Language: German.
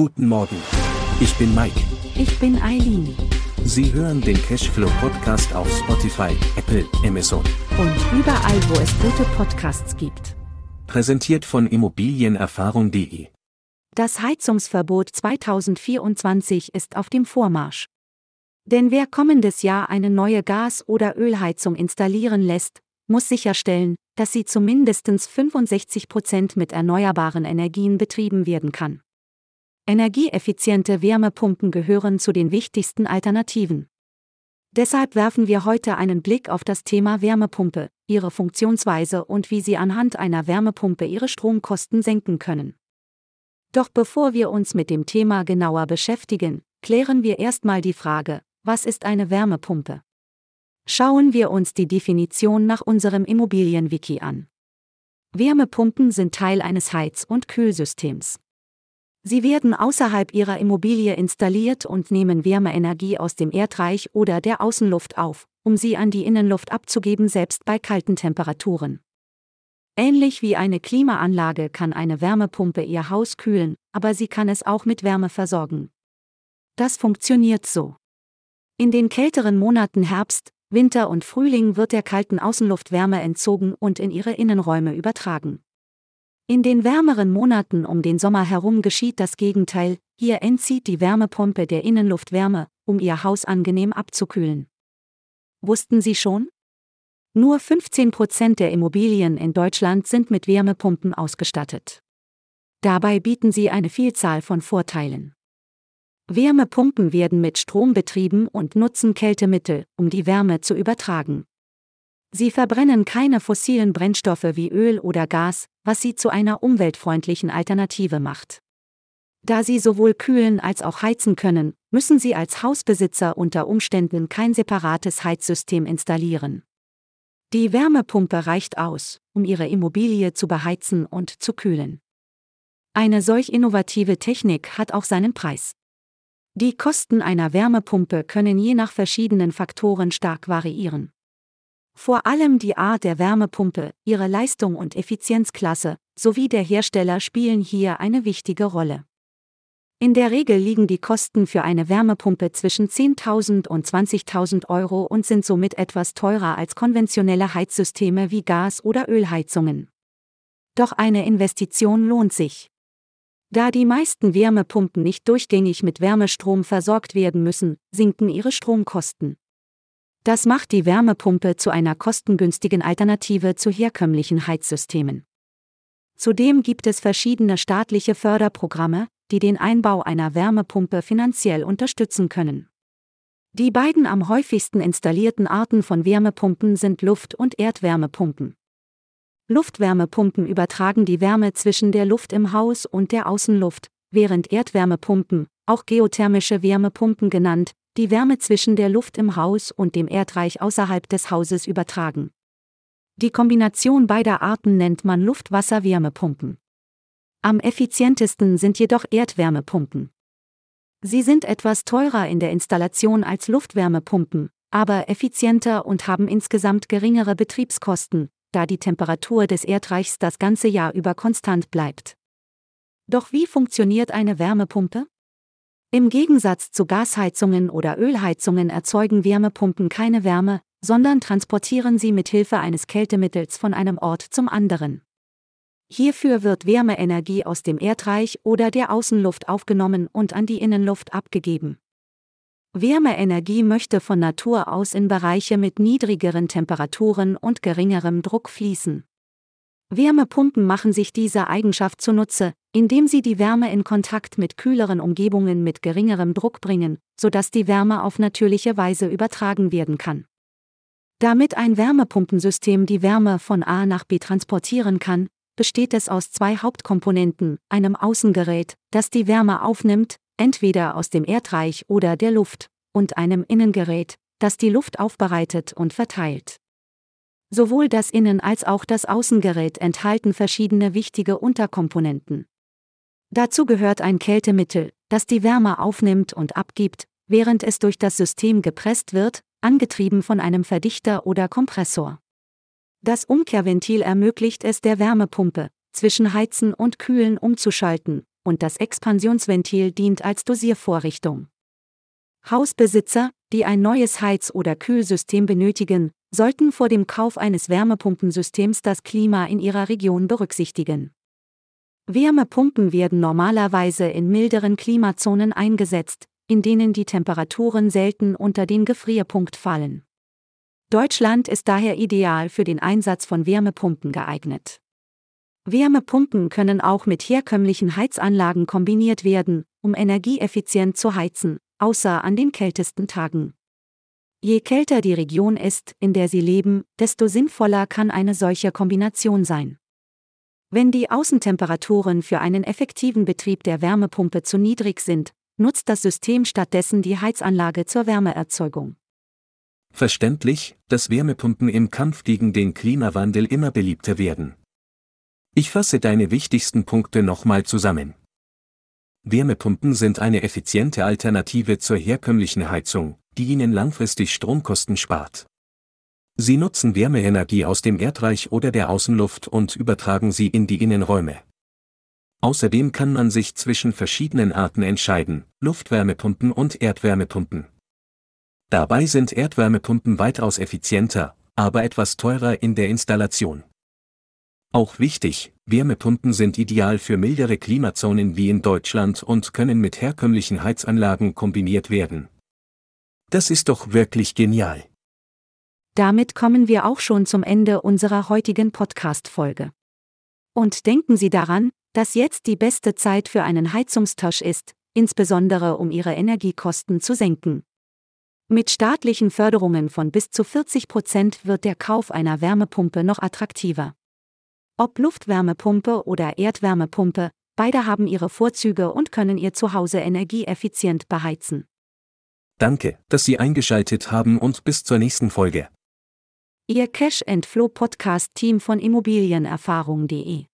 Guten Morgen. Ich bin Mike. Ich bin Eileen. Sie hören den Cashflow Podcast auf Spotify, Apple, Amazon. Und überall, wo es gute Podcasts gibt. Präsentiert von Immobilienerfahrung.de. Das Heizungsverbot 2024 ist auf dem Vormarsch. Denn wer kommendes Jahr eine neue Gas- oder Ölheizung installieren lässt, muss sicherstellen, dass sie zu mindestens 65 Prozent mit erneuerbaren Energien betrieben werden kann. Energieeffiziente Wärmepumpen gehören zu den wichtigsten Alternativen. Deshalb werfen wir heute einen Blick auf das Thema Wärmepumpe, ihre Funktionsweise und wie Sie anhand einer Wärmepumpe Ihre Stromkosten senken können. Doch bevor wir uns mit dem Thema genauer beschäftigen, klären wir erstmal die Frage, was ist eine Wärmepumpe? Schauen wir uns die Definition nach unserem Immobilienwiki an. Wärmepumpen sind Teil eines Heiz- und Kühlsystems. Sie werden außerhalb ihrer Immobilie installiert und nehmen Wärmeenergie aus dem Erdreich oder der Außenluft auf, um sie an die Innenluft abzugeben, selbst bei kalten Temperaturen. Ähnlich wie eine Klimaanlage kann eine Wärmepumpe ihr Haus kühlen, aber sie kann es auch mit Wärme versorgen. Das funktioniert so. In den kälteren Monaten Herbst, Winter und Frühling wird der kalten Außenluft Wärme entzogen und in ihre Innenräume übertragen. In den wärmeren Monaten um den Sommer herum geschieht das Gegenteil, hier entzieht die Wärmepumpe der Innenluft Wärme, um ihr Haus angenehm abzukühlen. Wussten Sie schon? Nur 15 Prozent der Immobilien in Deutschland sind mit Wärmepumpen ausgestattet. Dabei bieten sie eine Vielzahl von Vorteilen. Wärmepumpen werden mit Strom betrieben und nutzen Kältemittel, um die Wärme zu übertragen. Sie verbrennen keine fossilen Brennstoffe wie Öl oder Gas, was sie zu einer umweltfreundlichen Alternative macht. Da sie sowohl kühlen als auch heizen können, müssen Sie als Hausbesitzer unter Umständen kein separates Heizsystem installieren. Die Wärmepumpe reicht aus, um Ihre Immobilie zu beheizen und zu kühlen. Eine solch innovative Technik hat auch seinen Preis. Die Kosten einer Wärmepumpe können je nach verschiedenen Faktoren stark variieren. Vor allem die Art der Wärmepumpe, ihre Leistung und Effizienzklasse sowie der Hersteller spielen hier eine wichtige Rolle. In der Regel liegen die Kosten für eine Wärmepumpe zwischen 10.000 und 20.000 Euro und sind somit etwas teurer als konventionelle Heizsysteme wie Gas- oder Ölheizungen. Doch eine Investition lohnt sich. Da die meisten Wärmepumpen nicht durchgängig mit Wärmestrom versorgt werden müssen, sinken ihre Stromkosten. Das macht die Wärmepumpe zu einer kostengünstigen Alternative zu herkömmlichen Heizsystemen. Zudem gibt es verschiedene staatliche Förderprogramme, die den Einbau einer Wärmepumpe finanziell unterstützen können. Die beiden am häufigsten installierten Arten von Wärmepumpen sind Luft- und Erdwärmepumpen. Luftwärmepumpen übertragen die Wärme zwischen der Luft im Haus und der Außenluft, während Erdwärmepumpen, auch geothermische Wärmepumpen genannt, die Wärme zwischen der Luft im Haus und dem Erdreich außerhalb des Hauses übertragen. Die Kombination beider Arten nennt man Luft-Wasser-Wärmepumpen. Am effizientesten sind jedoch Erdwärmepumpen. Sie sind etwas teurer in der Installation als Luftwärmepumpen, aber effizienter und haben insgesamt geringere Betriebskosten, da die Temperatur des Erdreichs das ganze Jahr über konstant bleibt. Doch wie funktioniert eine Wärmepumpe? Im Gegensatz zu Gasheizungen oder Ölheizungen erzeugen Wärmepumpen keine Wärme, sondern transportieren sie mit Hilfe eines Kältemittels von einem Ort zum anderen. Hierfür wird Wärmeenergie aus dem Erdreich oder der Außenluft aufgenommen und an die Innenluft abgegeben. Wärmeenergie möchte von Natur aus in Bereiche mit niedrigeren Temperaturen und geringerem Druck fließen. Wärmepumpen machen sich diese Eigenschaft zunutze, indem sie die Wärme in Kontakt mit kühleren Umgebungen mit geringerem Druck bringen, sodass die Wärme auf natürliche Weise übertragen werden kann. Damit ein Wärmepumpensystem die Wärme von A nach B transportieren kann, besteht es aus zwei Hauptkomponenten, einem Außengerät, das die Wärme aufnimmt, entweder aus dem Erdreich oder der Luft, und einem Innengerät, das die Luft aufbereitet und verteilt. Sowohl das Innen- als auch das Außengerät enthalten verschiedene wichtige Unterkomponenten. Dazu gehört ein Kältemittel, das die Wärme aufnimmt und abgibt, während es durch das System gepresst wird, angetrieben von einem Verdichter oder Kompressor. Das Umkehrventil ermöglicht es der Wärmepumpe, zwischen Heizen und Kühlen umzuschalten, und das Expansionsventil dient als Dosiervorrichtung. Hausbesitzer, die ein neues Heiz- oder Kühlsystem benötigen, sollten vor dem Kauf eines Wärmepumpensystems das Klima in ihrer Region berücksichtigen. Wärmepumpen werden normalerweise in milderen Klimazonen eingesetzt, in denen die Temperaturen selten unter den Gefrierpunkt fallen. Deutschland ist daher ideal für den Einsatz von Wärmepumpen geeignet. Wärmepumpen können auch mit herkömmlichen Heizanlagen kombiniert werden, um energieeffizient zu heizen, außer an den kältesten Tagen. Je kälter die Region ist, in der Sie leben, desto sinnvoller kann eine solche Kombination sein. Wenn die Außentemperaturen für einen effektiven Betrieb der Wärmepumpe zu niedrig sind, nutzt das System stattdessen die Heizanlage zur Wärmeerzeugung. Verständlich, dass Wärmepumpen im Kampf gegen den Klimawandel immer beliebter werden. Ich fasse deine wichtigsten Punkte nochmal zusammen. Wärmepumpen sind eine effiziente Alternative zur herkömmlichen Heizung, die Ihnen langfristig Stromkosten spart. Sie nutzen Wärmeenergie aus dem Erdreich oder der Außenluft und übertragen sie in die Innenräume. Außerdem kann man sich zwischen verschiedenen Arten entscheiden, Luftwärmepumpen und Erdwärmepumpen. Dabei sind Erdwärmepumpen weitaus effizienter, aber etwas teurer in der Installation. Auch wichtig, Wärmepumpen sind ideal für mildere Klimazonen wie in Deutschland und können mit herkömmlichen Heizanlagen kombiniert werden. Das ist doch wirklich genial. Damit kommen wir auch schon zum Ende unserer heutigen Podcast-Folge. Und denken Sie daran, dass jetzt die beste Zeit für einen Heizungstausch ist, insbesondere um Ihre Energiekosten zu senken. Mit staatlichen Förderungen von bis zu 40 Prozent wird der Kauf einer Wärmepumpe noch attraktiver. Ob Luftwärmepumpe oder Erdwärmepumpe, beide haben ihre Vorzüge und können Ihr Zuhause energieeffizient beheizen. Danke, dass Sie eingeschaltet haben und bis zur nächsten Folge. Ihr Cash Flow Podcast Team von Immobilienerfahrung.de